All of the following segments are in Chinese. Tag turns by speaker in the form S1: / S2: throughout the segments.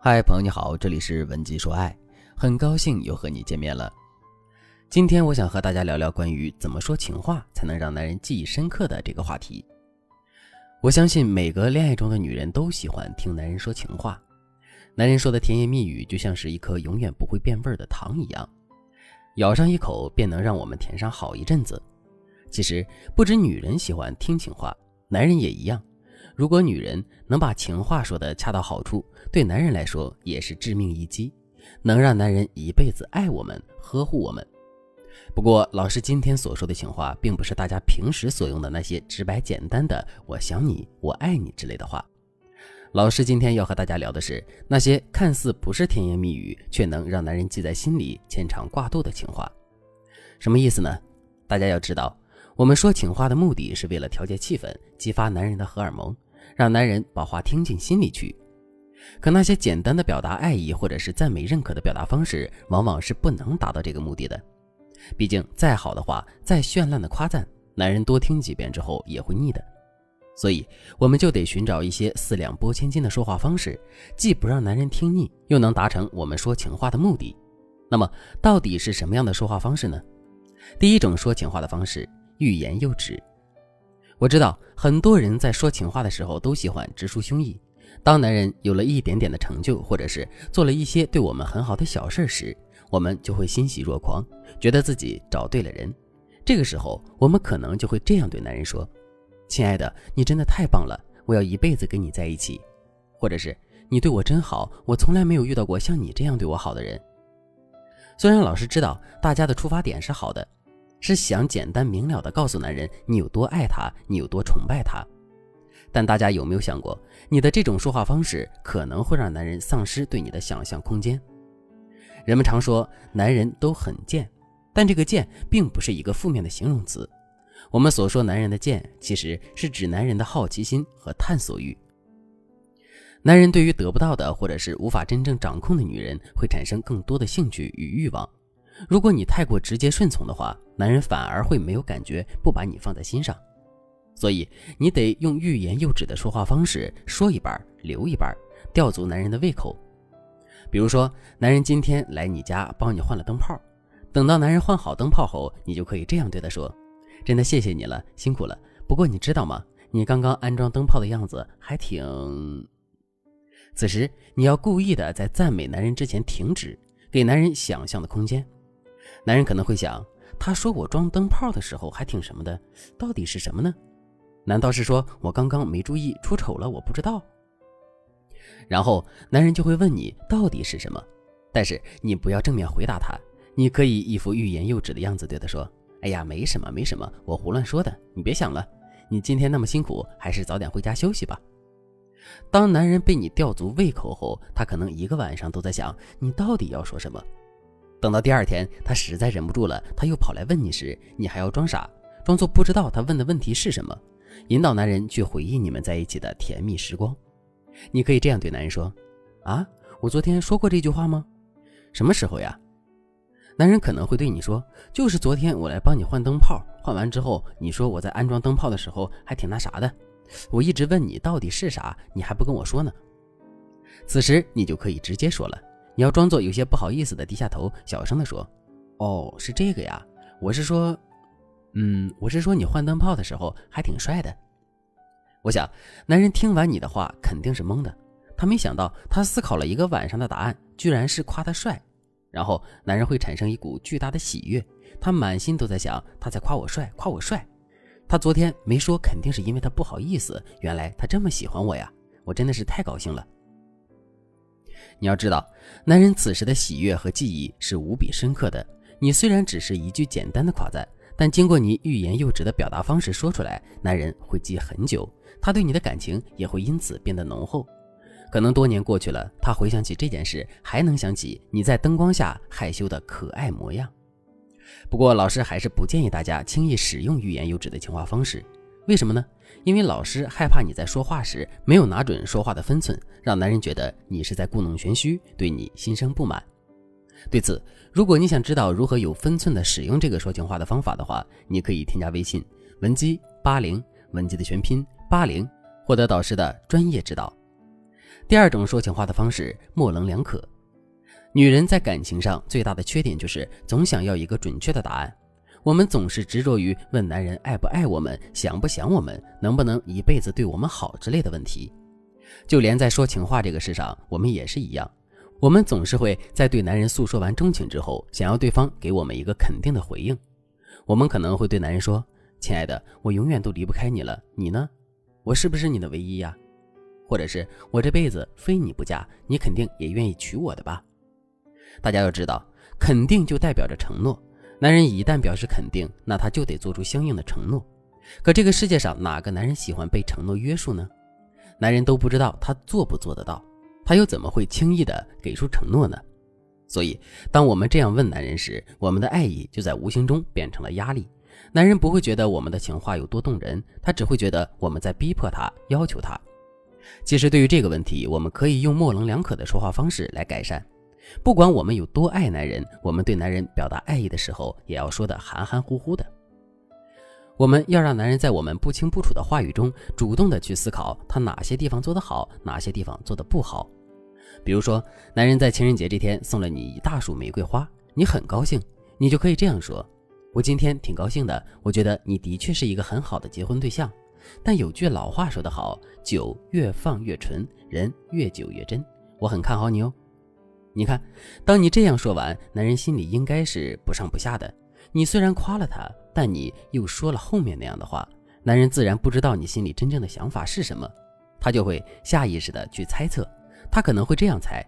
S1: 嗨，朋友你好，这里是文姬说爱，很高兴又和你见面了。今天我想和大家聊聊关于怎么说情话才能让男人记忆深刻的这个话题。我相信每个恋爱中的女人都喜欢听男人说情话，男人说的甜言蜜语就像是一颗永远不会变味儿的糖一样，咬上一口便能让我们甜上好一阵子。其实不止女人喜欢听情话，男人也一样。如果女人能把情话说得恰到好处，对男人来说也是致命一击，能让男人一辈子爱我们、呵护我们。不过，老师今天所说的情话，并不是大家平时所用的那些直白简单的“我想你”“我爱你”之类的话。老师今天要和大家聊的是那些看似不是甜言蜜语，却能让男人记在心里、牵肠挂肚的情话。什么意思呢？大家要知道，我们说情话的目的是为了调节气氛，激发男人的荷尔蒙。让男人把话听进心里去，可那些简单的表达爱意或者是赞美认可的表达方式，往往是不能达到这个目的的。毕竟，再好的话，再绚烂的夸赞，男人多听几遍之后也会腻的。所以，我们就得寻找一些四两拨千斤的说话方式，既不让男人听腻，又能达成我们说情话的目的。那么，到底是什么样的说话方式呢？第一种说情话的方式，欲言又止。我知道很多人在说情话的时候都喜欢直抒胸臆。当男人有了一点点的成就，或者是做了一些对我们很好的小事时，我们就会欣喜若狂，觉得自己找对了人。这个时候，我们可能就会这样对男人说：“亲爱的，你真的太棒了，我要一辈子跟你在一起。”或者是“你对我真好，我从来没有遇到过像你这样对我好的人。”虽然老师知道大家的出发点是好的。是想简单明了的告诉男人你有多爱他，你有多崇拜他。但大家有没有想过，你的这种说话方式可能会让男人丧失对你的想象空间？人们常说男人都很贱，但这个贱并不是一个负面的形容词。我们所说男人的贱，其实是指男人的好奇心和探索欲。男人对于得不到的或者是无法真正掌控的女人，会产生更多的兴趣与欲望。如果你太过直接顺从的话，男人反而会没有感觉，不把你放在心上。所以你得用欲言又止的说话方式，说一半留一半，吊足男人的胃口。比如说，男人今天来你家帮你换了灯泡，等到男人换好灯泡后，你就可以这样对他说：“真的谢谢你了，辛苦了。不过你知道吗？你刚刚安装灯泡的样子还挺……”此时你要故意的在赞美男人之前停止，给男人想象的空间。男人可能会想，他说我装灯泡的时候还挺什么的，到底是什么呢？难道是说我刚刚没注意出丑了？我不知道。然后男人就会问你到底是什么，但是你不要正面回答他，你可以一副欲言又止的样子对他说：“哎呀，没什么，没什么，我胡乱说的，你别想了。你今天那么辛苦，还是早点回家休息吧。”当男人被你吊足胃口后，他可能一个晚上都在想你到底要说什么。等到第二天，他实在忍不住了，他又跑来问你时，你还要装傻，装作不知道他问的问题是什么，引导男人去回忆你们在一起的甜蜜时光。你可以这样对男人说：“啊，我昨天说过这句话吗？什么时候呀？”男人可能会对你说：“就是昨天我来帮你换灯泡，换完之后，你说我在安装灯泡的时候还挺那啥的，我一直问你到底是啥，你还不跟我说呢。”此时你就可以直接说了。你要装作有些不好意思的低下头，小声的说：“哦，是这个呀，我是说，嗯，我是说你换灯泡的时候还挺帅的。”我想，男人听完你的话肯定是懵的，他没想到他思考了一个晚上的答案居然是夸他帅，然后男人会产生一股巨大的喜悦，他满心都在想他在夸我帅，夸我帅。他昨天没说，肯定是因为他不好意思，原来他这么喜欢我呀，我真的是太高兴了。你要知道，男人此时的喜悦和记忆是无比深刻的。你虽然只是一句简单的夸赞，但经过你欲言又止的表达方式说出来，男人会记很久，他对你的感情也会因此变得浓厚。可能多年过去了，他回想起这件事，还能想起你在灯光下害羞的可爱模样。不过，老师还是不建议大家轻易使用欲言又止的情话方式。为什么呢？因为老师害怕你在说话时没有拿准说话的分寸，让男人觉得你是在故弄玄虚，对你心生不满。对此，如果你想知道如何有分寸的使用这个说情话的方法的话，你可以添加微信文姬八零，文姬的全拼八零，获得导师的专业指导。第二种说情话的方式模棱两可。女人在感情上最大的缺点就是总想要一个准确的答案。我们总是执着于问男人爱不爱我们、想不想我们、能不能一辈子对我们好之类的问题。就连在说情话这个事上，我们也是一样。我们总是会在对男人诉说完衷情之后，想要对方给我们一个肯定的回应。我们可能会对男人说：“亲爱的，我永远都离不开你了，你呢？我是不是你的唯一呀？或者是我这辈子非你不嫁，你肯定也愿意娶我的吧？”大家要知道，肯定就代表着承诺。男人一旦表示肯定，那他就得做出相应的承诺。可这个世界上哪个男人喜欢被承诺约束呢？男人都不知道他做不做得到，他又怎么会轻易的给出承诺呢？所以，当我们这样问男人时，我们的爱意就在无形中变成了压力。男人不会觉得我们的情话有多动人，他只会觉得我们在逼迫他，要求他。其实，对于这个问题，我们可以用模棱两可的说话方式来改善。不管我们有多爱男人，我们对男人表达爱意的时候，也要说的含含糊糊的。我们要让男人在我们不清不楚的话语中，主动的去思考他哪些地方做得好，哪些地方做得不好。比如说，男人在情人节这天送了你一大束玫瑰花，你很高兴，你就可以这样说：“我今天挺高兴的，我觉得你的确是一个很好的结婚对象。但有句老话说得好，酒越放越纯，人越久越真。我很看好你哦。”你看，当你这样说完，男人心里应该是不上不下的。你虽然夸了他，但你又说了后面那样的话，男人自然不知道你心里真正的想法是什么，他就会下意识的去猜测。他可能会这样猜：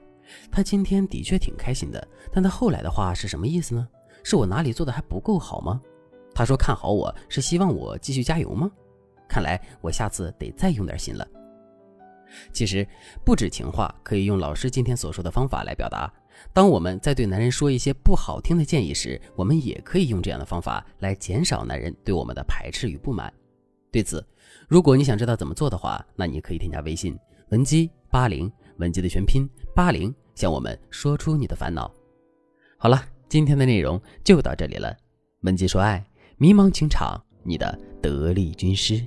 S1: 他今天的确挺开心的，但他后来的话是什么意思呢？是我哪里做的还不够好吗？他说看好我是希望我继续加油吗？看来我下次得再用点心了。其实不止情话可以用老师今天所说的方法来表达。当我们在对男人说一些不好听的建议时，我们也可以用这样的方法来减少男人对我们的排斥与不满。对此，如果你想知道怎么做的话，那你可以添加微信文姬八零，文姬的全拼八零，向我们说出你的烦恼。好了，今天的内容就到这里了。文姬说爱，迷茫情场，你的得力军师。